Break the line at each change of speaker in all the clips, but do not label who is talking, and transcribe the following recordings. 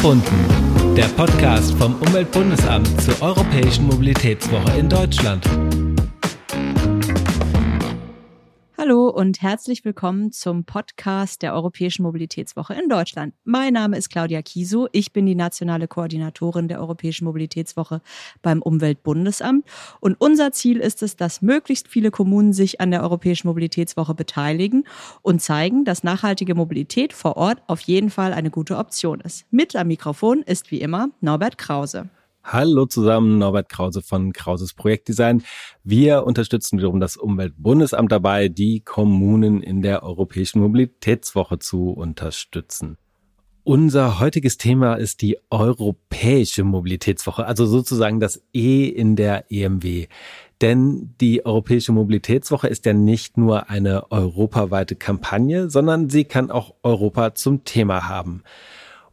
Verbunden, der Podcast vom Umweltbundesamt zur Europäischen Mobilitätswoche in Deutschland.
Hallo und herzlich willkommen zum Podcast der Europäischen Mobilitätswoche in Deutschland. Mein Name ist Claudia Kiso. Ich bin die nationale Koordinatorin der Europäischen Mobilitätswoche beim Umweltbundesamt. Und unser Ziel ist es, dass möglichst viele Kommunen sich an der Europäischen Mobilitätswoche beteiligen und zeigen, dass nachhaltige Mobilität vor Ort auf jeden Fall eine gute Option ist. Mit am Mikrofon ist wie immer Norbert Krause.
Hallo zusammen, Norbert Krause von Krauses Projektdesign. Wir unterstützen wiederum das Umweltbundesamt dabei, die Kommunen in der Europäischen Mobilitätswoche zu unterstützen. Unser heutiges Thema ist die Europäische Mobilitätswoche, also sozusagen das E in der EMW. Denn die Europäische Mobilitätswoche ist ja nicht nur eine europaweite Kampagne, sondern sie kann auch Europa zum Thema haben.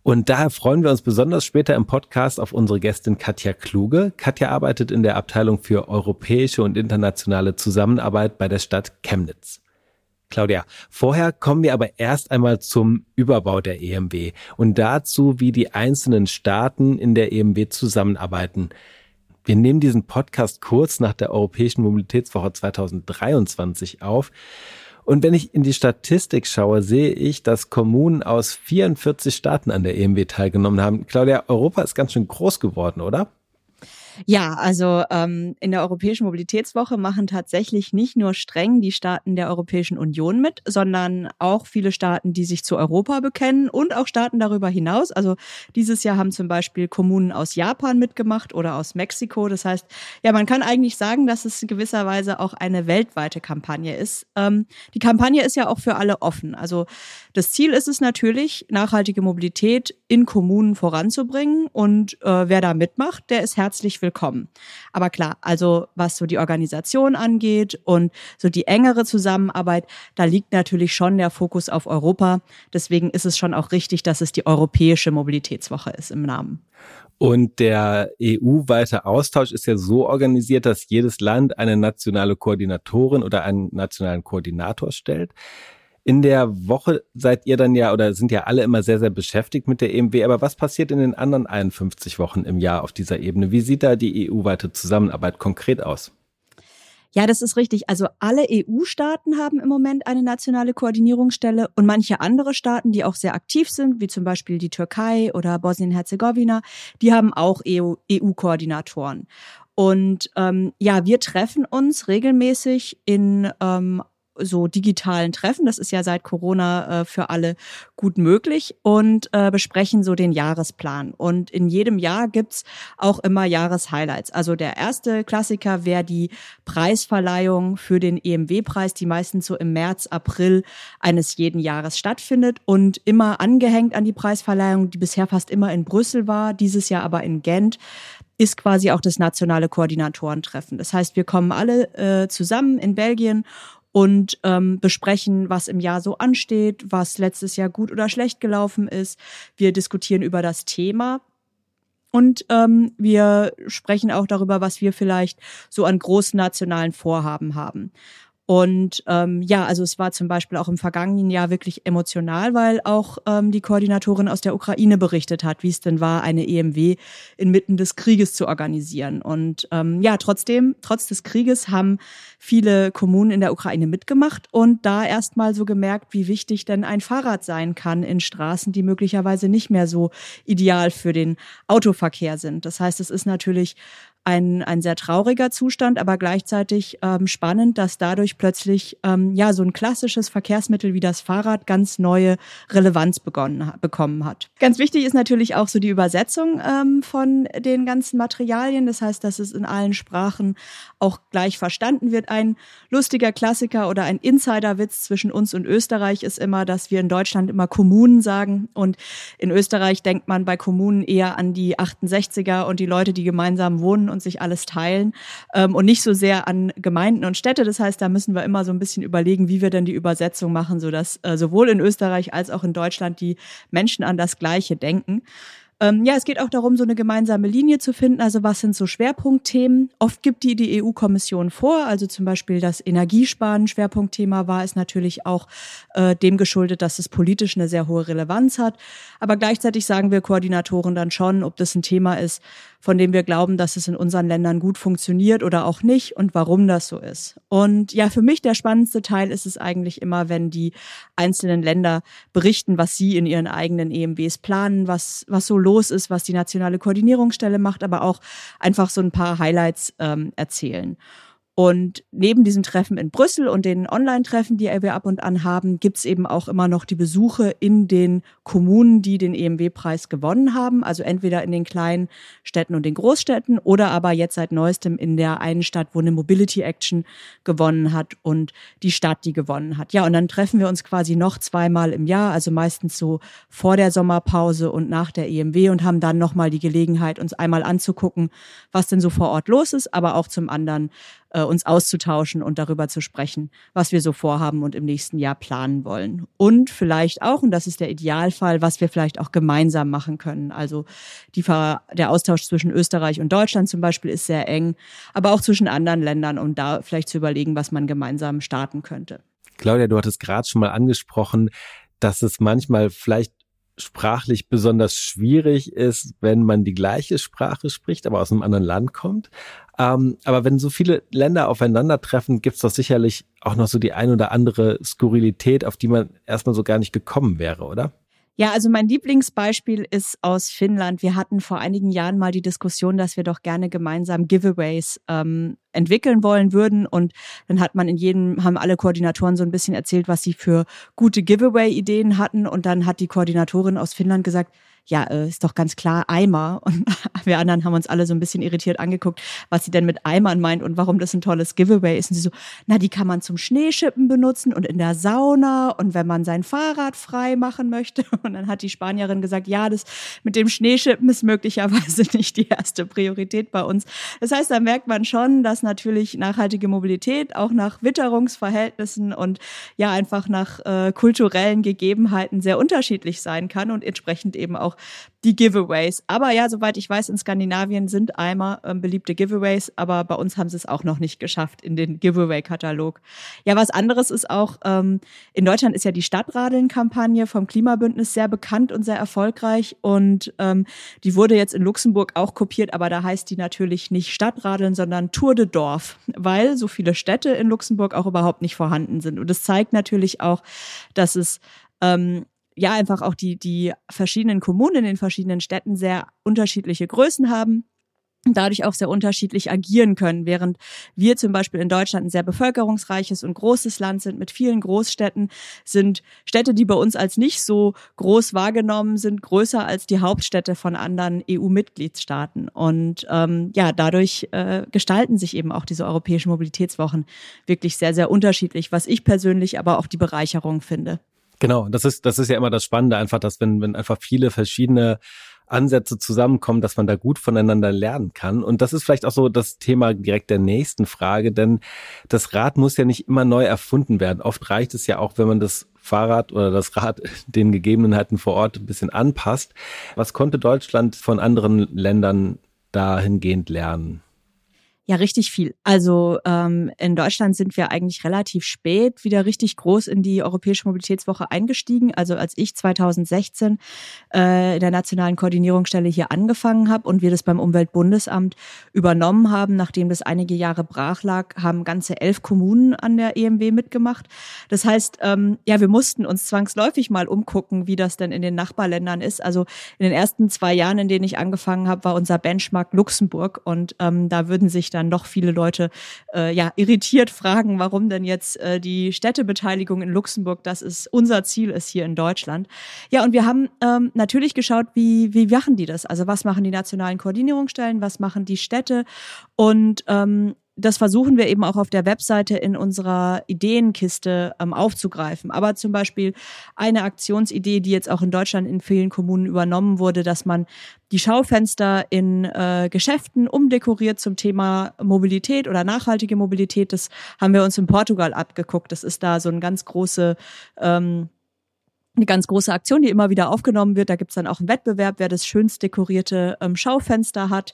Und daher freuen wir uns besonders später im Podcast auf unsere Gästin Katja Kluge. Katja arbeitet in der Abteilung für europäische und internationale Zusammenarbeit bei der Stadt Chemnitz. Claudia, vorher kommen wir aber erst einmal zum Überbau der EMW und dazu, wie die einzelnen Staaten in der EMW zusammenarbeiten. Wir nehmen diesen Podcast kurz nach der Europäischen Mobilitätswoche 2023 auf. Und wenn ich in die Statistik schaue, sehe ich, dass Kommunen aus 44 Staaten an der EMW teilgenommen haben. Claudia, Europa ist ganz schön groß geworden, oder?
Ja, also ähm, in der Europäischen Mobilitätswoche machen tatsächlich nicht nur streng die Staaten der Europäischen Union mit, sondern auch viele Staaten, die sich zu Europa bekennen und auch Staaten darüber hinaus. Also dieses Jahr haben zum Beispiel Kommunen aus Japan mitgemacht oder aus Mexiko. Das heißt, ja, man kann eigentlich sagen, dass es in gewisser Weise auch eine weltweite Kampagne ist. Ähm, die Kampagne ist ja auch für alle offen. Also das Ziel ist es natürlich, nachhaltige Mobilität in Kommunen voranzubringen und äh, wer da mitmacht, der ist herzlich willkommen willkommen. Aber klar, also was so die Organisation angeht und so die engere Zusammenarbeit, da liegt natürlich schon der Fokus auf Europa. Deswegen ist es schon auch richtig, dass es die Europäische Mobilitätswoche ist im Namen.
Und der EU-weite Austausch ist ja so organisiert, dass jedes Land eine nationale Koordinatorin oder einen nationalen Koordinator stellt. In der Woche seid ihr dann ja oder sind ja alle immer sehr, sehr beschäftigt mit der EMW. Aber was passiert in den anderen 51 Wochen im Jahr auf dieser Ebene? Wie sieht da die EU-weite Zusammenarbeit konkret aus?
Ja, das ist richtig. Also alle EU-Staaten haben im Moment eine nationale Koordinierungsstelle und manche andere Staaten, die auch sehr aktiv sind, wie zum Beispiel die Türkei oder Bosnien-Herzegowina, die haben auch EU-Koordinatoren. E und ähm, ja, wir treffen uns regelmäßig in ähm, so digitalen Treffen. Das ist ja seit Corona äh, für alle gut möglich und äh, besprechen so den Jahresplan. Und in jedem Jahr gibt's auch immer Jahreshighlights. Also der erste Klassiker wäre die Preisverleihung für den EMW-Preis, die meistens so im März, April eines jeden Jahres stattfindet und immer angehängt an die Preisverleihung, die bisher fast immer in Brüssel war, dieses Jahr aber in Gent ist quasi auch das nationale Koordinatorentreffen. Das heißt, wir kommen alle äh, zusammen in Belgien und ähm, besprechen, was im Jahr so ansteht, was letztes Jahr gut oder schlecht gelaufen ist. Wir diskutieren über das Thema. Und ähm, wir sprechen auch darüber, was wir vielleicht so an großen nationalen Vorhaben haben. Und ähm, ja, also es war zum Beispiel auch im vergangenen Jahr wirklich emotional, weil auch ähm, die Koordinatorin aus der Ukraine berichtet hat, wie es denn war, eine EMW inmitten des Krieges zu organisieren. Und ähm, ja, trotzdem, trotz des Krieges haben viele Kommunen in der Ukraine mitgemacht und da erstmal so gemerkt, wie wichtig denn ein Fahrrad sein kann in Straßen, die möglicherweise nicht mehr so ideal für den Autoverkehr sind. Das heißt, es ist natürlich ein, ein sehr trauriger Zustand, aber gleichzeitig ähm, spannend, dass dadurch plötzlich ähm, ja so ein klassisches Verkehrsmittel wie das Fahrrad ganz neue Relevanz begonnen, bekommen hat. Ganz wichtig ist natürlich auch so die Übersetzung ähm, von den ganzen Materialien. Das heißt, dass es in allen Sprachen auch gleich verstanden wird. Ein lustiger Klassiker oder ein Insiderwitz zwischen uns und Österreich ist immer, dass wir in Deutschland immer Kommunen sagen und in Österreich denkt man bei Kommunen eher an die 68er und die Leute, die gemeinsam wohnen und sich alles teilen ähm, und nicht so sehr an Gemeinden und Städte. Das heißt, da müssen wir immer so ein bisschen überlegen, wie wir denn die Übersetzung machen, sodass äh, sowohl in Österreich als auch in Deutschland die Menschen an das Gleiche denken. Ähm, ja, es geht auch darum, so eine gemeinsame Linie zu finden. Also was sind so Schwerpunktthemen? Oft gibt die die EU-Kommission vor. Also zum Beispiel das Energiesparen Schwerpunktthema war, ist natürlich auch äh, dem geschuldet, dass es politisch eine sehr hohe Relevanz hat. Aber gleichzeitig sagen wir Koordinatoren dann schon, ob das ein Thema ist, von dem wir glauben, dass es in unseren Ländern gut funktioniert oder auch nicht und warum das so ist. Und ja, für mich der spannendste Teil ist es eigentlich immer, wenn die einzelnen Länder berichten, was sie in ihren eigenen EMWs planen, was, was so los ist, was die nationale Koordinierungsstelle macht, aber auch einfach so ein paar Highlights ähm, erzählen. Und neben diesen Treffen in Brüssel und den Online-Treffen, die wir ab und an haben, gibt's eben auch immer noch die Besuche in den Kommunen, die den EMW-Preis gewonnen haben. Also entweder in den kleinen Städten und den Großstädten oder aber jetzt seit neuestem in der einen Stadt, wo eine Mobility Action gewonnen hat und die Stadt, die gewonnen hat. Ja, und dann treffen wir uns quasi noch zweimal im Jahr, also meistens so vor der Sommerpause und nach der EMW und haben dann nochmal die Gelegenheit, uns einmal anzugucken, was denn so vor Ort los ist, aber auch zum anderen äh, uns auszutauschen und darüber zu sprechen, was wir so vorhaben und im nächsten Jahr planen wollen. Und vielleicht auch, und das ist der Idealfall, was wir vielleicht auch gemeinsam machen können. Also die, der Austausch zwischen Österreich und Deutschland zum Beispiel ist sehr eng, aber auch zwischen anderen Ländern, um da vielleicht zu überlegen, was man gemeinsam starten könnte.
Claudia, du hattest gerade schon mal angesprochen, dass es manchmal vielleicht sprachlich besonders schwierig ist, wenn man die gleiche Sprache spricht, aber aus einem anderen Land kommt. Ähm, aber wenn so viele Länder aufeinandertreffen, gibt's doch sicherlich auch noch so die ein oder andere Skurrilität, auf die man erstmal so gar nicht gekommen wäre, oder?
Ja, also mein Lieblingsbeispiel ist aus Finnland. Wir hatten vor einigen Jahren mal die Diskussion, dass wir doch gerne gemeinsam Giveaways ähm, entwickeln wollen würden. Und dann hat man in jedem, haben alle Koordinatoren so ein bisschen erzählt, was sie für gute Giveaway-Ideen hatten. Und dann hat die Koordinatorin aus Finnland gesagt, ja, äh, ist doch ganz klar Eimer. Und wir anderen haben uns alle so ein bisschen irritiert angeguckt, was sie denn mit Eimern meint und warum das ein tolles Giveaway ist. Und sie so, na, die kann man zum Schneeschippen benutzen und in der Sauna und wenn man sein Fahrrad frei machen möchte. Und dann hat die Spanierin gesagt, ja, das mit dem Schneeschippen ist möglicherweise nicht die erste Priorität bei uns. Das heißt, da merkt man schon, dass natürlich nachhaltige Mobilität auch nach Witterungsverhältnissen und ja einfach nach äh, kulturellen Gegebenheiten sehr unterschiedlich sein kann und entsprechend eben auch die Giveaways. Aber ja, soweit ich weiß, in Skandinavien sind Eimer ähm, beliebte Giveaways, aber bei uns haben sie es auch noch nicht geschafft in den Giveaway-Katalog. Ja, was anderes ist auch, ähm, in Deutschland ist ja die Stadtradeln-Kampagne vom Klimabündnis sehr bekannt und sehr erfolgreich und ähm, die wurde jetzt in Luxemburg auch kopiert, aber da heißt die natürlich nicht Stadtradeln, sondern Tour de Dorf, weil so viele Städte in Luxemburg auch überhaupt nicht vorhanden sind. Und es zeigt natürlich auch, dass es ähm, ja einfach auch die, die verschiedenen Kommunen in den verschiedenen Städten sehr unterschiedliche Größen haben dadurch auch sehr unterschiedlich agieren können, während wir zum Beispiel in Deutschland ein sehr bevölkerungsreiches und großes Land sind mit vielen Großstädten, sind Städte, die bei uns als nicht so groß wahrgenommen sind, größer als die Hauptstädte von anderen EU-Mitgliedstaaten. Und ähm, ja, dadurch äh, gestalten sich eben auch diese europäischen Mobilitätswochen wirklich sehr, sehr unterschiedlich, was ich persönlich aber auch die Bereicherung finde.
Genau, das ist, das ist ja immer das Spannende, einfach, dass wenn, wenn einfach viele verschiedene Ansätze zusammenkommen, dass man da gut voneinander lernen kann. Und das ist vielleicht auch so das Thema direkt der nächsten Frage, denn das Rad muss ja nicht immer neu erfunden werden. Oft reicht es ja auch, wenn man das Fahrrad oder das Rad den Gegebenheiten vor Ort ein bisschen anpasst. Was konnte Deutschland von anderen Ländern dahingehend lernen?
Ja, richtig viel. Also ähm, in Deutschland sind wir eigentlich relativ spät wieder richtig groß in die Europäische Mobilitätswoche eingestiegen. Also als ich 2016 äh, in der nationalen Koordinierungsstelle hier angefangen habe und wir das beim Umweltbundesamt übernommen haben, nachdem das einige Jahre brach lag, haben ganze elf Kommunen an der EMW mitgemacht. Das heißt, ähm, ja, wir mussten uns zwangsläufig mal umgucken, wie das denn in den Nachbarländern ist. Also in den ersten zwei Jahren, in denen ich angefangen habe, war unser Benchmark Luxemburg und ähm, da würden sich doch viele Leute äh, ja irritiert fragen, warum denn jetzt äh, die Städtebeteiligung in Luxemburg, das ist unser Ziel ist hier in Deutschland. Ja, und wir haben ähm, natürlich geschaut, wie wie machen die das? Also was machen die nationalen Koordinierungsstellen, was machen die Städte und ähm, das versuchen wir eben auch auf der Webseite in unserer Ideenkiste ähm, aufzugreifen. Aber zum Beispiel eine Aktionsidee, die jetzt auch in Deutschland in vielen Kommunen übernommen wurde, dass man die Schaufenster in äh, Geschäften umdekoriert zum Thema Mobilität oder nachhaltige Mobilität. Das haben wir uns in Portugal abgeguckt. Das ist da so ein ganz große ähm, eine ganz große Aktion, die immer wieder aufgenommen wird. Da gibt's dann auch einen Wettbewerb, wer das schönst dekorierte ähm, Schaufenster hat.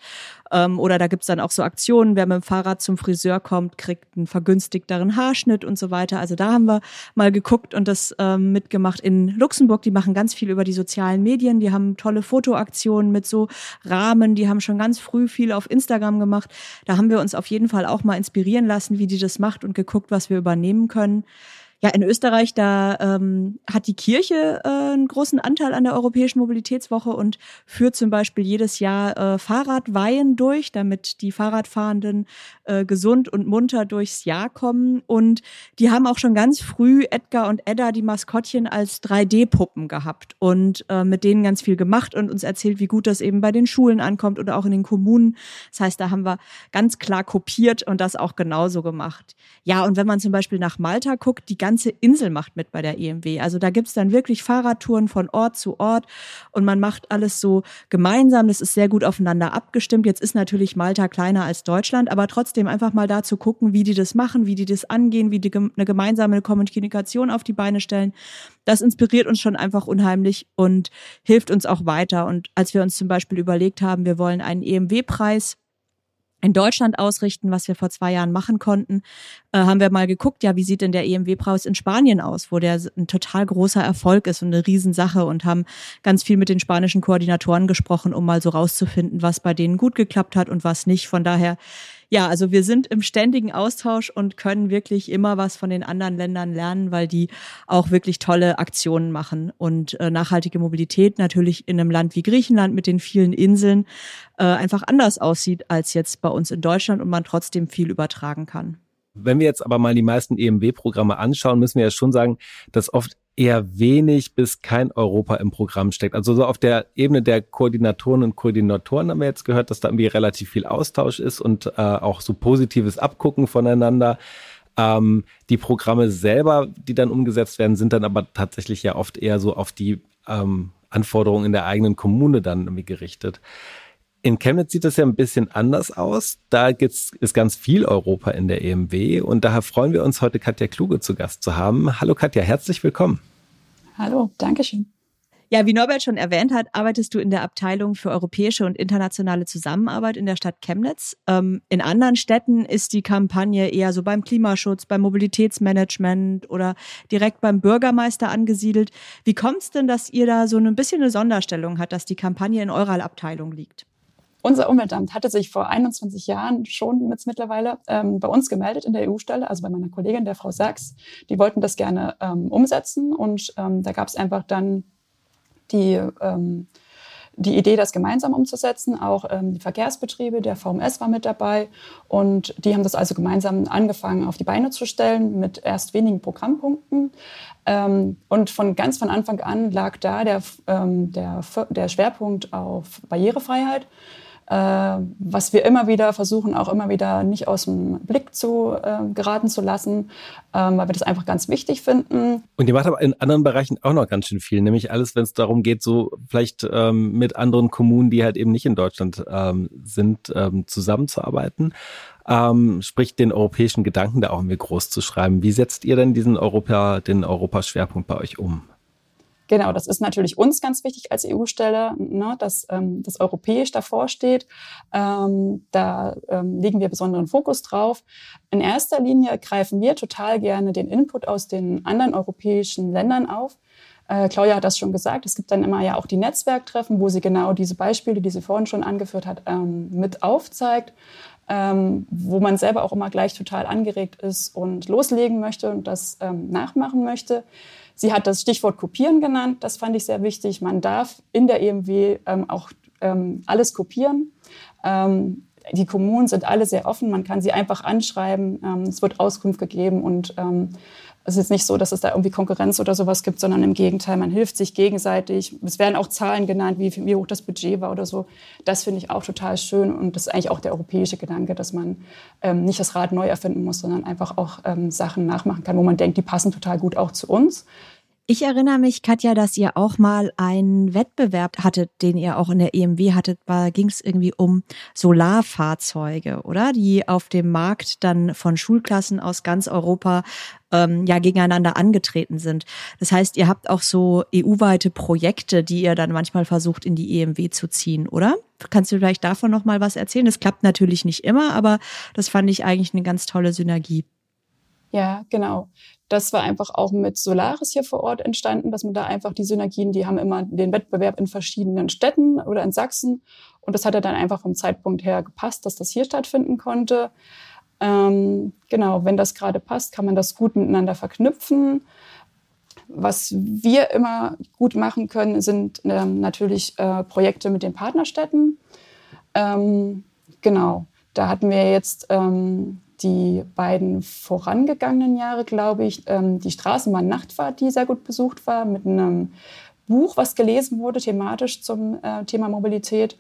Ähm, oder da gibt's dann auch so Aktionen, wer mit dem Fahrrad zum Friseur kommt, kriegt einen vergünstigteren Haarschnitt und so weiter. Also da haben wir mal geguckt und das ähm, mitgemacht in Luxemburg. Die machen ganz viel über die sozialen Medien. Die haben tolle Fotoaktionen mit so Rahmen. Die haben schon ganz früh viel auf Instagram gemacht. Da haben wir uns auf jeden Fall auch mal inspirieren lassen, wie die das macht und geguckt, was wir übernehmen können. Ja, in Österreich, da ähm, hat die Kirche äh, einen großen Anteil an der Europäischen Mobilitätswoche und führt zum Beispiel jedes Jahr äh, Fahrradweihen durch, damit die Fahrradfahrenden äh, gesund und munter durchs Jahr kommen. Und die haben auch schon ganz früh Edgar und Edda, die Maskottchen, als 3D-Puppen gehabt und äh, mit denen ganz viel gemacht und uns erzählt, wie gut das eben bei den Schulen ankommt oder auch in den Kommunen. Das heißt, da haben wir ganz klar kopiert und das auch genauso gemacht. Ja, und wenn man zum Beispiel nach Malta guckt, die ganze Insel macht mit bei der EMW. Also da gibt's dann wirklich Fahrradtouren von Ort zu Ort und man macht alles so gemeinsam. Das ist sehr gut aufeinander abgestimmt. Jetzt ist natürlich Malta kleiner als Deutschland, aber trotzdem einfach mal da zu gucken, wie die das machen, wie die das angehen, wie die eine gemeinsame Kommunikation auf die Beine stellen. Das inspiriert uns schon einfach unheimlich und hilft uns auch weiter. Und als wir uns zum Beispiel überlegt haben, wir wollen einen EMW-Preis in Deutschland ausrichten, was wir vor zwei Jahren machen konnten, äh, haben wir mal geguckt, ja, wie sieht denn der EMW-Preis in Spanien aus, wo der ein total großer Erfolg ist und eine Riesensache und haben ganz viel mit den spanischen Koordinatoren gesprochen, um mal so rauszufinden, was bei denen gut geklappt hat und was nicht. Von daher ja, also wir sind im ständigen Austausch und können wirklich immer was von den anderen Ländern lernen, weil die auch wirklich tolle Aktionen machen. Und äh, nachhaltige Mobilität natürlich in einem Land wie Griechenland mit den vielen Inseln äh, einfach anders aussieht als jetzt bei uns in Deutschland und man trotzdem viel übertragen kann.
Wenn wir jetzt aber mal die meisten EMW-Programme anschauen, müssen wir ja schon sagen, dass oft eher wenig bis kein Europa im Programm steckt. Also so auf der Ebene der Koordinatoren und Koordinatoren haben wir jetzt gehört, dass da irgendwie relativ viel Austausch ist und äh, auch so positives Abgucken voneinander. Ähm, die Programme selber, die dann umgesetzt werden, sind dann aber tatsächlich ja oft eher so auf die ähm, Anforderungen in der eigenen Kommune dann irgendwie gerichtet. In Chemnitz sieht das ja ein bisschen anders aus. Da gibt's, ist ganz viel Europa in der EMW und daher freuen wir uns heute Katja Kluge zu Gast zu haben. Hallo Katja, herzlich willkommen.
Hallo, Dankeschön.
Ja, wie Norbert schon erwähnt hat, arbeitest du in der Abteilung für europäische und internationale Zusammenarbeit in der Stadt Chemnitz. Ähm, in anderen Städten ist die Kampagne eher so beim Klimaschutz, beim Mobilitätsmanagement oder direkt beim Bürgermeister angesiedelt. Wie kommt es denn, dass ihr da so ein bisschen eine Sonderstellung hat, dass die Kampagne in eurer Abteilung liegt?
Unser Umweltamt hatte sich vor 21 Jahren schon mit mittlerweile ähm, bei uns gemeldet in der EU-Stelle, also bei meiner Kollegin, der Frau Sachs. Die wollten das gerne ähm, umsetzen und ähm, da gab es einfach dann die, ähm, die Idee, das gemeinsam umzusetzen. Auch ähm, die Verkehrsbetriebe, der VMS war mit dabei und die haben das also gemeinsam angefangen auf die Beine zu stellen mit erst wenigen Programmpunkten. Ähm, und von ganz von Anfang an lag da der, der, der Schwerpunkt auf Barrierefreiheit was wir immer wieder versuchen, auch immer wieder nicht aus dem Blick zu äh, geraten zu lassen, ähm, weil wir das einfach ganz wichtig finden.
Und ihr macht aber in anderen Bereichen auch noch ganz schön viel, nämlich alles, wenn es darum geht, so vielleicht ähm, mit anderen Kommunen, die halt eben nicht in Deutschland ähm, sind, ähm, zusammenzuarbeiten. Ähm, sprich den europäischen Gedanken da auch irgendwie groß zu schreiben. Wie setzt ihr denn diesen Europa, den Europaschwerpunkt bei euch um?
Genau, das ist natürlich uns ganz wichtig als EU-Stelle, ne, dass ähm, das europäisch davor steht. Ähm, da ähm, legen wir besonderen Fokus drauf. In erster Linie greifen wir total gerne den Input aus den anderen europäischen Ländern auf. Äh, Claudia hat das schon gesagt. Es gibt dann immer ja auch die Netzwerktreffen, wo sie genau diese Beispiele, die sie vorhin schon angeführt hat, ähm, mit aufzeigt. Ähm, wo man selber auch immer gleich total angeregt ist und loslegen möchte und das ähm, nachmachen möchte. Sie hat das Stichwort Kopieren genannt. Das fand ich sehr wichtig. Man darf in der EMW ähm, auch ähm, alles kopieren. Ähm, die Kommunen sind alle sehr offen. Man kann sie einfach anschreiben. Ähm, es wird Auskunft gegeben und es ist nicht so, dass es da irgendwie Konkurrenz oder sowas gibt, sondern im Gegenteil, man hilft sich gegenseitig. Es werden auch Zahlen genannt, wie, wie hoch das Budget war oder so. Das finde ich auch total schön und das ist eigentlich auch der europäische Gedanke, dass man ähm, nicht das Rad neu erfinden muss, sondern einfach auch ähm, Sachen nachmachen kann, wo man denkt, die passen total gut auch zu uns.
Ich erinnere mich, Katja, dass ihr auch mal einen Wettbewerb hattet, den ihr auch in der EMW hattet. Da ging es irgendwie um Solarfahrzeuge, oder? Die auf dem Markt dann von Schulklassen aus ganz Europa ähm, ja gegeneinander angetreten sind. Das heißt, ihr habt auch so EU-weite Projekte, die ihr dann manchmal versucht in die EMW zu ziehen, oder? Kannst du vielleicht davon noch mal was erzählen? Das klappt natürlich nicht immer, aber das fand ich eigentlich eine ganz tolle Synergie.
Ja, genau. Das war einfach auch mit Solaris hier vor Ort entstanden, dass man da einfach die Synergien, die haben immer den Wettbewerb in verschiedenen Städten oder in Sachsen. Und das hat ja dann einfach vom Zeitpunkt her gepasst, dass das hier stattfinden konnte. Ähm, genau, wenn das gerade passt, kann man das gut miteinander verknüpfen. Was wir immer gut machen können, sind ähm, natürlich äh, Projekte mit den Partnerstädten. Ähm, genau, da hatten wir jetzt ähm, die beiden vorangegangenen Jahre, glaube ich, ähm, die Straßenbahn-Nachtfahrt, die sehr gut besucht war, mit einem Buch, was gelesen wurde, thematisch zum äh, Thema Mobilität.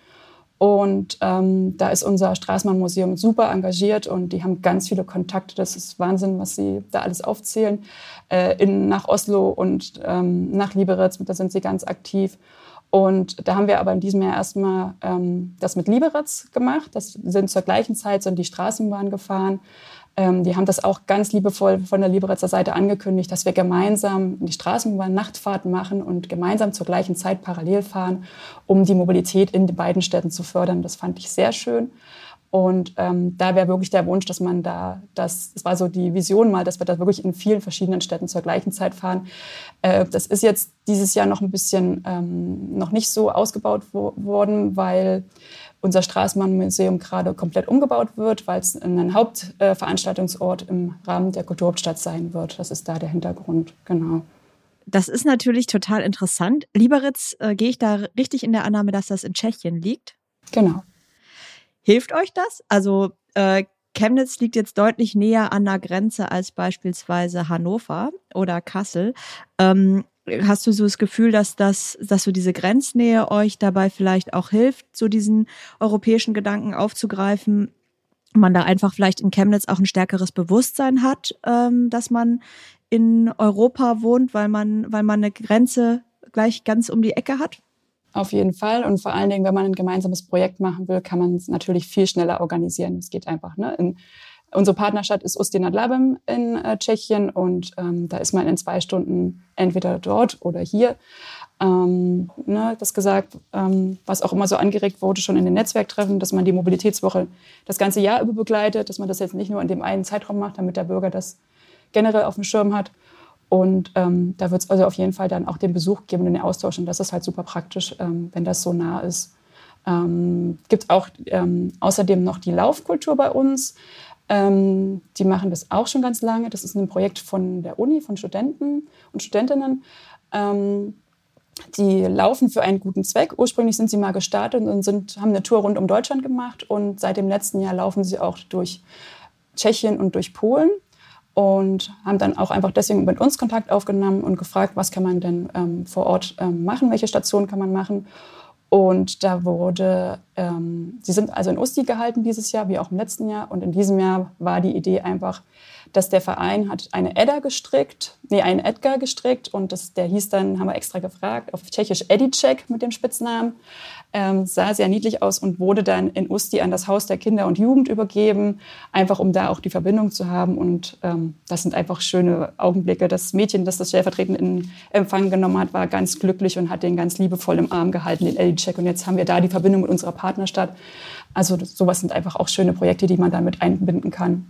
Und ähm, da ist unser Straßenbahnmuseum super engagiert und die haben ganz viele Kontakte. Das ist Wahnsinn, was sie da alles aufzählen. Äh, in, nach Oslo und ähm, nach Liberec, da sind sie ganz aktiv. Und da haben wir aber in diesem Jahr erstmal ähm, das mit Liberec gemacht. Das sind zur gleichen Zeit sind die Straßenbahn gefahren. Ähm, die haben das auch ganz liebevoll von der Liberezer Seite angekündigt, dass wir gemeinsam die Straßenbahn Nachtfahrt machen und gemeinsam zur gleichen Zeit parallel fahren, um die Mobilität in den beiden Städten zu fördern. Das fand ich sehr schön. Und ähm, da wäre wirklich der Wunsch, dass man da, das, das war so die Vision mal, dass wir da wirklich in vielen verschiedenen Städten zur gleichen Zeit fahren. Äh, das ist jetzt dieses Jahr noch ein bisschen ähm, noch nicht so ausgebaut wo, worden, weil unser Straßenbahnmuseum gerade komplett umgebaut wird, weil es ein Hauptveranstaltungsort äh, im Rahmen der Kulturhauptstadt sein wird. Das ist da der Hintergrund, genau.
Das ist natürlich total interessant. Lieberitz, äh, gehe ich da richtig in der Annahme, dass das in Tschechien liegt?
Genau.
Hilft euch das? Also äh, Chemnitz liegt jetzt deutlich näher an der Grenze als beispielsweise Hannover oder Kassel. Ähm, hast du so das Gefühl, dass das, dass so diese Grenznähe euch dabei vielleicht auch hilft, so diesen europäischen Gedanken aufzugreifen? Man da einfach vielleicht in Chemnitz auch ein stärkeres Bewusstsein hat, ähm, dass man in Europa wohnt, weil man, weil man eine Grenze gleich ganz um die Ecke hat?
Auf jeden Fall. Und vor allen Dingen, wenn man ein gemeinsames Projekt machen will, kann man es natürlich viel schneller organisieren. Es geht einfach. Ne? In, unsere Partnerstadt ist Ustina Labem in äh, Tschechien und ähm, da ist man in zwei Stunden entweder dort oder hier. Ähm, ne, das gesagt, ähm, was auch immer so angeregt wurde, schon in den Netzwerktreffen, dass man die Mobilitätswoche das ganze Jahr über begleitet, dass man das jetzt nicht nur in dem einen Zeitraum macht, damit der Bürger das generell auf dem Schirm hat. Und ähm, da wird es also auf jeden Fall dann auch den Besuch geben und den Austausch. Und das ist halt super praktisch, ähm, wenn das so nah ist. Ähm, gibt auch ähm, außerdem noch die Laufkultur bei uns. Ähm, die machen das auch schon ganz lange. Das ist ein Projekt von der Uni, von Studenten und Studentinnen. Ähm, die laufen für einen guten Zweck. Ursprünglich sind sie mal gestartet und sind, haben eine Tour rund um Deutschland gemacht. Und seit dem letzten Jahr laufen sie auch durch Tschechien und durch Polen und haben dann auch einfach deswegen mit uns Kontakt aufgenommen und gefragt, was kann man denn ähm, vor Ort ähm, machen, welche Stationen kann man machen. Und da wurde, ähm, sie sind also in Usti gehalten dieses Jahr, wie auch im letzten Jahr. Und in diesem Jahr war die Idee einfach, dass der Verein hat eine Edda gestrickt, nee, einen Edgar gestrickt und das, der hieß dann, haben wir extra gefragt, auf Tschechisch Edicek mit dem Spitznamen ähm, sah sehr niedlich aus und wurde dann in Usti an das Haus der Kinder und Jugend übergeben, einfach um da auch die Verbindung zu haben. Und ähm, das sind einfach schöne Augenblicke. Das Mädchen, das das stellvertretend in Empfang genommen hat, war ganz glücklich und hat den ganz liebevoll im Arm gehalten, den Ellie-Check. Und jetzt haben wir da die Verbindung mit unserer Partnerstadt. Also sowas sind einfach auch schöne Projekte, die man damit einbinden kann.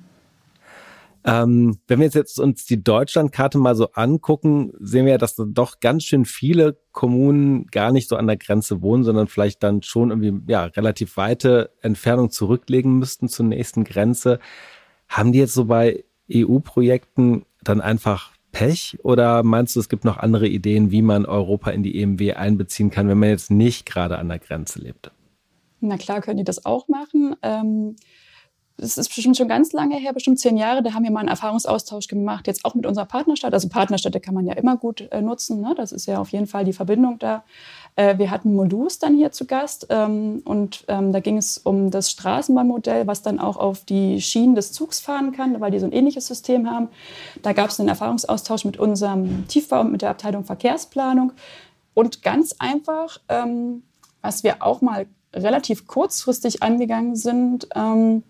Ähm, wenn wir jetzt uns die Deutschlandkarte mal so angucken, sehen wir ja, dass da doch ganz schön viele Kommunen gar nicht so an der Grenze wohnen, sondern vielleicht dann schon irgendwie ja relativ weite Entfernung zurücklegen müssten zur nächsten Grenze. Haben die jetzt so bei EU-Projekten dann einfach Pech oder meinst du, es gibt noch andere Ideen, wie man Europa in die EMW einbeziehen kann, wenn man jetzt nicht gerade an der Grenze lebt?
Na klar, können die das auch machen. Ähm das ist bestimmt schon ganz lange her, bestimmt zehn Jahre, da haben wir mal einen Erfahrungsaustausch gemacht, jetzt auch mit unserer Partnerstadt. Also Partnerstädte kann man ja immer gut äh, nutzen, ne? das ist ja auf jeden Fall die Verbindung da. Äh, wir hatten Modus dann hier zu Gast ähm, und ähm, da ging es um das Straßenbahnmodell, was dann auch auf die Schienen des Zugs fahren kann, weil die so ein ähnliches System haben. Da gab es einen Erfahrungsaustausch mit unserem Tiefbau und mit der Abteilung Verkehrsplanung. Und ganz einfach, ähm, was wir auch mal relativ kurzfristig angegangen sind, ähm,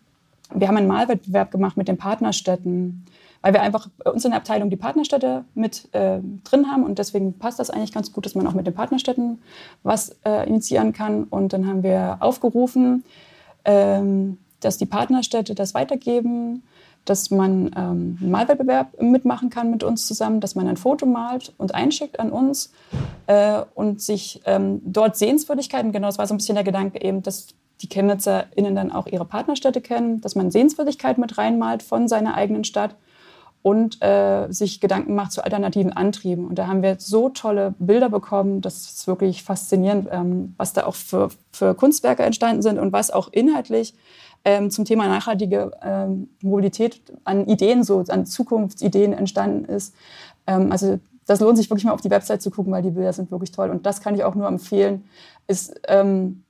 wir haben einen Malwettbewerb gemacht mit den Partnerstädten weil wir einfach bei uns in der Abteilung die Partnerstädte mit äh, drin haben und deswegen passt das eigentlich ganz gut, dass man auch mit den Partnerstädten was äh, initiieren kann. Und dann haben wir aufgerufen, ähm, dass die Partnerstädte das weitergeben, dass man ähm, einen Malwettbewerb mitmachen kann mit uns zusammen, dass man ein Foto malt und einschickt an uns äh, und sich ähm, dort Sehenswürdigkeiten, genau das war so ein bisschen der Gedanke eben, dass die ChemnitzerInnen dann auch ihre Partnerstädte kennen, dass man Sehenswürdigkeiten mit reinmalt von seiner eigenen Stadt und äh, sich Gedanken macht zu alternativen Antrieben. Und da haben wir so tolle Bilder bekommen, das ist wirklich faszinierend, ähm, was da auch für, für Kunstwerke entstanden sind und was auch inhaltlich ähm, zum Thema nachhaltige ähm, Mobilität an Ideen, so an Zukunftsideen entstanden ist. Ähm, also das lohnt sich wirklich mal auf die Website zu gucken, weil die Bilder sind wirklich toll. Und das kann ich auch nur empfehlen. Ist, ähm,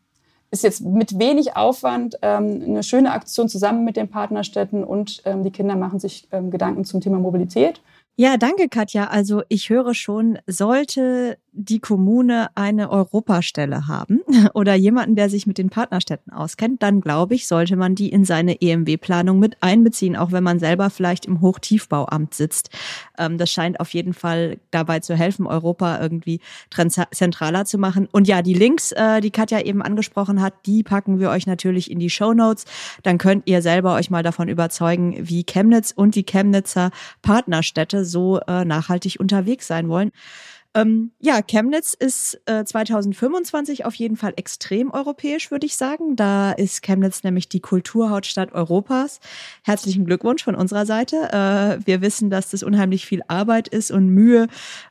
ist jetzt mit wenig Aufwand ähm, eine schöne Aktion zusammen mit den Partnerstädten und ähm, die Kinder machen sich ähm, Gedanken zum Thema Mobilität.
Ja, danke, Katja. Also ich höre schon, sollte die Kommune eine Europastelle haben oder jemanden, der sich mit den Partnerstädten auskennt, dann glaube ich, sollte man die in seine EMW-Planung mit einbeziehen, auch wenn man selber vielleicht im Hochtiefbauamt sitzt. Ähm, das scheint auf jeden Fall dabei zu helfen, Europa irgendwie zentraler zu machen. Und ja, die Links, äh, die Katja eben angesprochen hat, die packen wir euch natürlich in die Show Notes. Dann könnt ihr selber euch mal davon überzeugen, wie Chemnitz und die Chemnitzer Partnerstädte so äh, nachhaltig unterwegs sein wollen. Ähm, ja, Chemnitz ist äh, 2025 auf jeden Fall extrem europäisch, würde ich sagen. Da ist Chemnitz nämlich die Kulturhauptstadt Europas. Herzlichen Glückwunsch von unserer Seite. Äh, wir wissen, dass das unheimlich viel Arbeit ist und Mühe,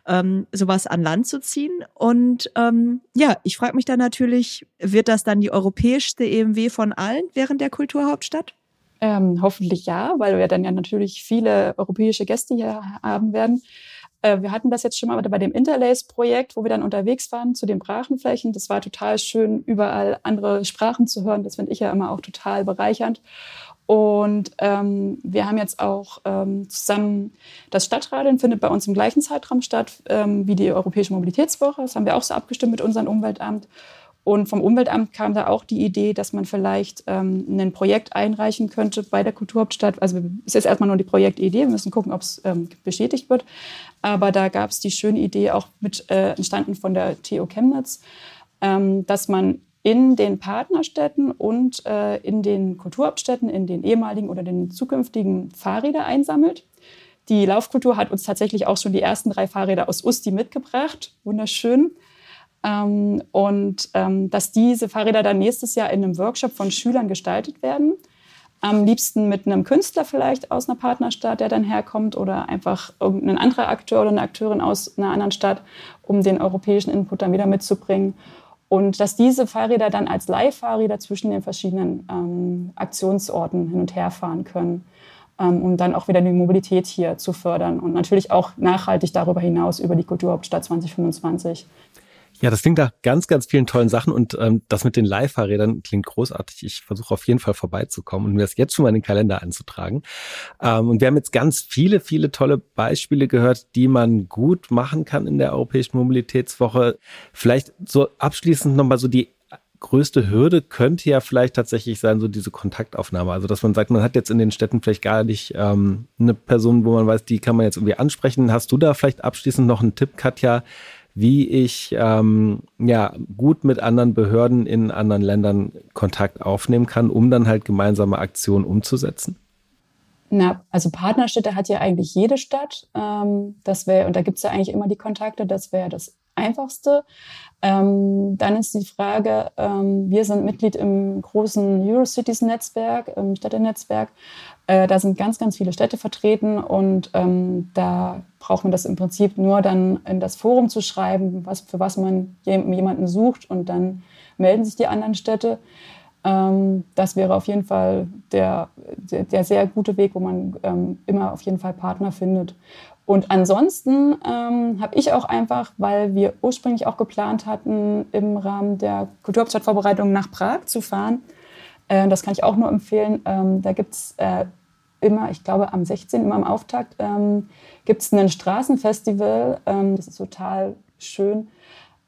ähm, sowas an Land zu ziehen. Und ähm, ja, ich frage mich dann natürlich, wird das dann die europäischste EMW von allen während der Kulturhauptstadt?
Ähm, hoffentlich ja, weil wir dann ja natürlich viele europäische Gäste hier haben werden. Äh, wir hatten das jetzt schon mal bei dem Interlace-Projekt, wo wir dann unterwegs waren zu den Brachenflächen. Das war total schön, überall andere Sprachen zu hören. Das finde ich ja immer auch total bereichernd. Und ähm, wir haben jetzt auch ähm, zusammen das Stadtradeln findet bei uns im gleichen Zeitraum statt ähm, wie die Europäische Mobilitätswoche. Das haben wir auch so abgestimmt mit unserem Umweltamt. Und vom Umweltamt kam da auch die Idee, dass man vielleicht ähm, ein Projekt einreichen könnte bei der Kulturhauptstadt. Also es ist erstmal nur die Projektidee, wir müssen gucken, ob es ähm, bestätigt wird. Aber da gab es die schöne Idee, auch mit äh, entstanden von der TU Chemnitz, ähm, dass man in den Partnerstädten und äh, in den Kulturhauptstädten, in den ehemaligen oder den zukünftigen Fahrräder einsammelt. Die Laufkultur hat uns tatsächlich auch schon die ersten drei Fahrräder aus Usti mitgebracht. Wunderschön. Ähm, und ähm, dass diese Fahrräder dann nächstes Jahr in einem Workshop von Schülern gestaltet werden. Am liebsten mit einem Künstler vielleicht aus einer Partnerstadt, der dann herkommt, oder einfach irgendein anderer Akteur oder eine Akteurin aus einer anderen Stadt, um den europäischen Input dann wieder mitzubringen. Und dass diese Fahrräder dann als Leihfahrräder zwischen den verschiedenen ähm, Aktionsorten hin und her fahren können, ähm, um dann auch wieder die Mobilität hier zu fördern und natürlich auch nachhaltig darüber hinaus über die Kulturhauptstadt 2025.
Ja, das klingt nach ganz, ganz vielen tollen Sachen und ähm, das mit den Leihfahrrädern klingt großartig. Ich versuche auf jeden Fall vorbeizukommen und mir das jetzt schon mal in den Kalender einzutragen. Ähm, und wir haben jetzt ganz viele, viele tolle Beispiele gehört, die man gut machen kann in der Europäischen Mobilitätswoche. Vielleicht so abschließend nochmal so die größte Hürde könnte ja vielleicht tatsächlich sein, so diese Kontaktaufnahme. Also, dass man sagt, man hat jetzt in den Städten vielleicht gar nicht ähm, eine Person, wo man weiß, die kann man jetzt irgendwie ansprechen. Hast du da vielleicht abschließend noch einen Tipp, Katja, wie ich ähm, ja gut mit anderen Behörden in anderen Ländern Kontakt aufnehmen kann, um dann halt gemeinsame Aktionen umzusetzen?
Na, also Partnerstädte hat ja eigentlich jede Stadt. Ähm, das wäre, und da gibt es ja eigentlich immer die Kontakte, das wäre das Einfachste. Ähm, dann ist die Frage, ähm, wir sind Mitglied im großen Eurocities-Netzwerk, im Städtenetzwerk. Äh, da sind ganz, ganz viele Städte vertreten und ähm, da braucht man das im Prinzip nur dann in das Forum zu schreiben, was, für was man jemanden sucht und dann melden sich die anderen Städte. Ähm, das wäre auf jeden Fall der, der, der, sehr gute Weg, wo man ähm, immer auf jeden Fall Partner findet. Und ansonsten ähm, habe ich auch einfach, weil wir ursprünglich auch geplant hatten, im Rahmen der Kulturhauptstadtvorbereitung nach Prag zu fahren. Äh, das kann ich auch nur empfehlen. Ähm, da gibt es äh, immer, ich glaube am 16. immer am Auftakt, ähm, gibt es ein Straßenfestival. Ähm, das ist total schön.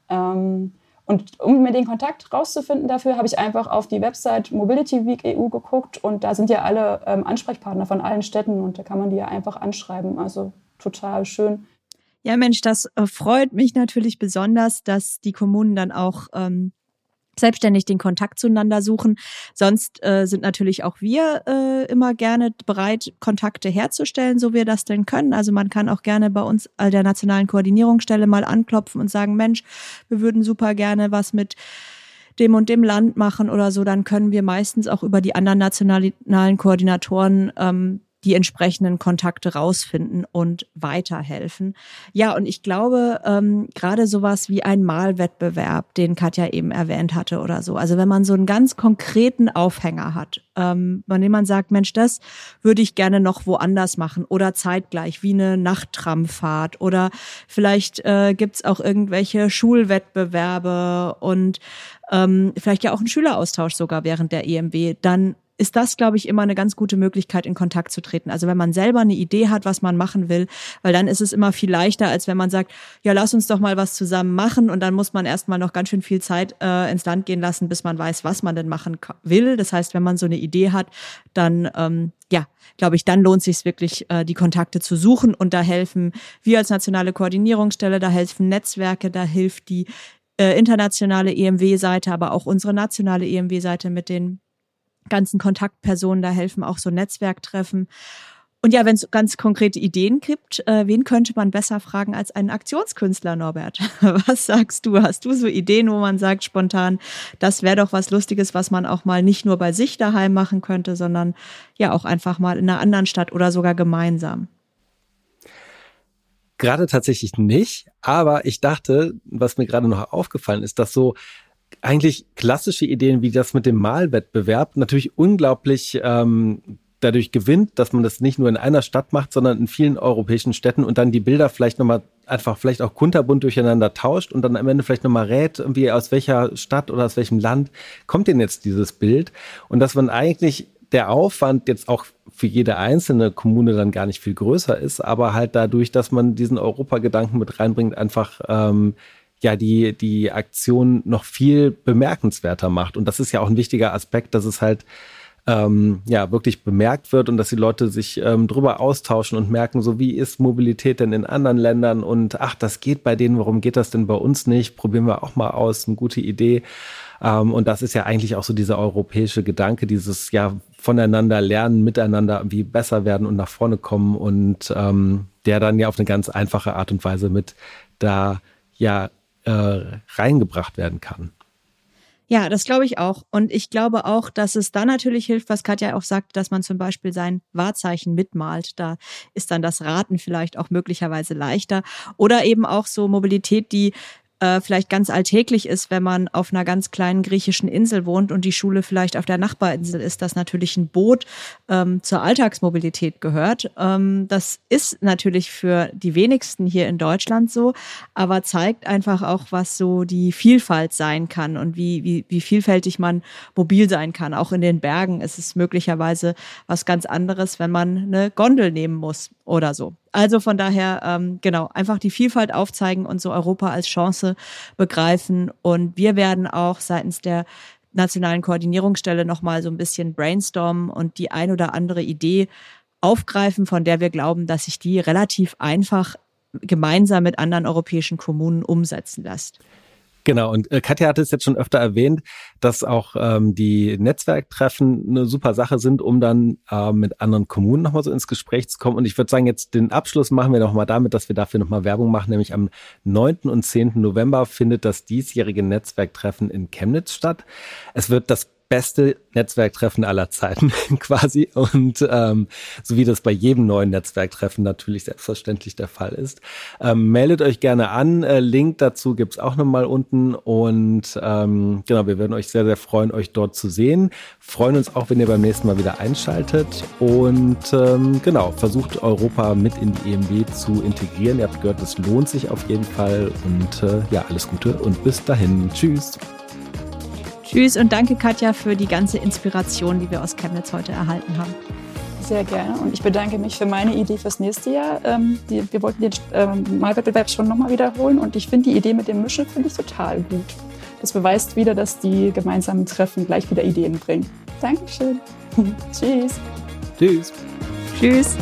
Ähm, und um mir den Kontakt rauszufinden dafür, habe ich einfach auf die Website Mobility Week EU geguckt und da sind ja alle ähm, Ansprechpartner von allen Städten und da kann man die ja einfach anschreiben. Also total schön.
Ja, Mensch, das äh, freut mich natürlich besonders, dass die Kommunen dann auch ähm, selbstständig den Kontakt zueinander suchen. Sonst äh, sind natürlich auch wir äh, immer gerne bereit, Kontakte herzustellen, so wir das denn können. Also man kann auch gerne bei uns all der nationalen Koordinierungsstelle mal anklopfen und sagen, Mensch, wir würden super gerne was mit dem und dem Land machen oder so, dann können wir meistens auch über die anderen nationalen Koordinatoren ähm, die entsprechenden Kontakte rausfinden und weiterhelfen. Ja, und ich glaube, ähm, gerade sowas wie ein Malwettbewerb, den Katja eben erwähnt hatte oder so. Also wenn man so einen ganz konkreten Aufhänger hat, ähm, bei dem man sagt, Mensch, das würde ich gerne noch woanders machen oder zeitgleich wie eine Nachttramfahrt oder vielleicht äh, gibt's auch irgendwelche Schulwettbewerbe und ähm, vielleicht ja auch ein Schüleraustausch sogar während der EMW, dann ist das, glaube ich, immer eine ganz gute Möglichkeit, in Kontakt zu treten. Also wenn man selber eine Idee hat, was man machen will, weil dann ist es immer viel leichter, als wenn man sagt, ja, lass uns doch mal was zusammen machen und dann muss man erstmal noch ganz schön viel Zeit äh, ins Land gehen lassen, bis man weiß, was man denn machen will. Das heißt, wenn man so eine Idee hat, dann ähm, ja, glaube ich, dann lohnt sich wirklich, äh, die Kontakte zu suchen und da helfen wir als nationale Koordinierungsstelle, da helfen Netzwerke, da hilft die äh, internationale EMW-Seite, aber auch unsere nationale EMW-Seite mit den ganzen Kontaktpersonen da helfen, auch so Netzwerktreffen. Und ja, wenn es ganz konkrete Ideen gibt, äh, wen könnte man besser fragen als einen Aktionskünstler, Norbert? Was sagst du? Hast du so Ideen, wo man sagt spontan, das wäre doch was Lustiges, was man auch mal nicht nur bei sich daheim machen könnte, sondern ja auch einfach mal in einer anderen Stadt oder sogar gemeinsam?
Gerade tatsächlich nicht, aber ich dachte, was mir gerade noch aufgefallen ist, dass so eigentlich klassische Ideen wie das mit dem Malwettbewerb natürlich unglaublich ähm, dadurch gewinnt, dass man das nicht nur in einer Stadt macht, sondern in vielen europäischen Städten und dann die Bilder vielleicht nochmal einfach vielleicht auch kunterbunt durcheinander tauscht und dann am Ende vielleicht nochmal rät, irgendwie aus welcher Stadt oder aus welchem Land kommt denn jetzt dieses Bild? Und dass man eigentlich der Aufwand jetzt auch für jede einzelne Kommune dann gar nicht viel größer ist, aber halt dadurch, dass man diesen Europagedanken mit reinbringt, einfach ähm, ja die, die Aktion noch viel bemerkenswerter macht. Und das ist ja auch ein wichtiger Aspekt, dass es halt ähm, ja wirklich bemerkt wird und dass die Leute sich ähm, drüber austauschen und merken, so wie ist Mobilität denn in anderen Ländern und ach, das geht bei denen, warum geht das denn bei uns nicht? Probieren wir auch mal aus, eine gute Idee. Ähm, und das ist ja eigentlich auch so dieser europäische Gedanke, dieses ja voneinander lernen, miteinander wie besser werden und nach vorne kommen und ähm, der dann ja auf eine ganz einfache Art und Weise mit da ja äh, reingebracht werden kann.
Ja, das glaube ich auch. Und ich glaube auch, dass es da natürlich hilft, was Katja auch sagt, dass man zum Beispiel sein Wahrzeichen mitmalt. Da ist dann das Raten vielleicht auch möglicherweise leichter. Oder eben auch so Mobilität, die äh, vielleicht ganz alltäglich ist, wenn man auf einer ganz kleinen griechischen Insel wohnt und die Schule vielleicht auf der Nachbarinsel ist, dass natürlich ein Boot ähm, zur Alltagsmobilität gehört. Ähm, das ist natürlich für die wenigsten hier in Deutschland so, aber zeigt einfach auch, was so die Vielfalt sein kann und wie, wie, wie vielfältig man mobil sein kann. Auch in den Bergen ist es möglicherweise was ganz anderes, wenn man eine Gondel nehmen muss oder so. Also von daher, ähm, genau, einfach die Vielfalt aufzeigen und so Europa als Chance begreifen. Und wir werden auch seitens der nationalen Koordinierungsstelle nochmal so ein bisschen brainstormen und die ein oder andere Idee aufgreifen, von der wir glauben, dass sich die relativ einfach gemeinsam mit anderen europäischen Kommunen umsetzen lässt.
Genau, und äh, Katja hat es jetzt schon öfter erwähnt, dass auch ähm, die Netzwerktreffen eine super Sache sind, um dann äh, mit anderen Kommunen nochmal so ins Gespräch zu kommen. Und ich würde sagen, jetzt den Abschluss machen wir nochmal damit, dass wir dafür nochmal Werbung machen, nämlich am 9. und 10. November findet das diesjährige Netzwerktreffen in Chemnitz statt. Es wird das beste Netzwerktreffen aller Zeiten quasi und ähm, so wie das bei jedem neuen Netzwerktreffen natürlich selbstverständlich der Fall ist. Ähm, meldet euch gerne an, äh, Link dazu gibt's auch nochmal unten und ähm, genau, wir würden euch sehr, sehr freuen, euch dort zu sehen. Freuen uns auch, wenn ihr beim nächsten Mal wieder einschaltet und ähm, genau, versucht Europa mit in die EMW zu integrieren. Ihr habt gehört, es lohnt sich auf jeden Fall und äh, ja, alles Gute und bis dahin. Tschüss.
Tschüss und danke Katja für die ganze Inspiration, die wir aus Chemnitz heute erhalten haben.
Sehr gerne. Und ich bedanke mich für meine Idee fürs nächste Jahr. Ähm, die, wir wollten den ähm, Malwettbewerb schon nochmal wiederholen und ich finde die Idee mit dem Mischen finde ich total gut. Das beweist wieder, dass die gemeinsamen Treffen gleich wieder Ideen bringen. Dankeschön. Tschüss.
Tschüss.
Tschüss.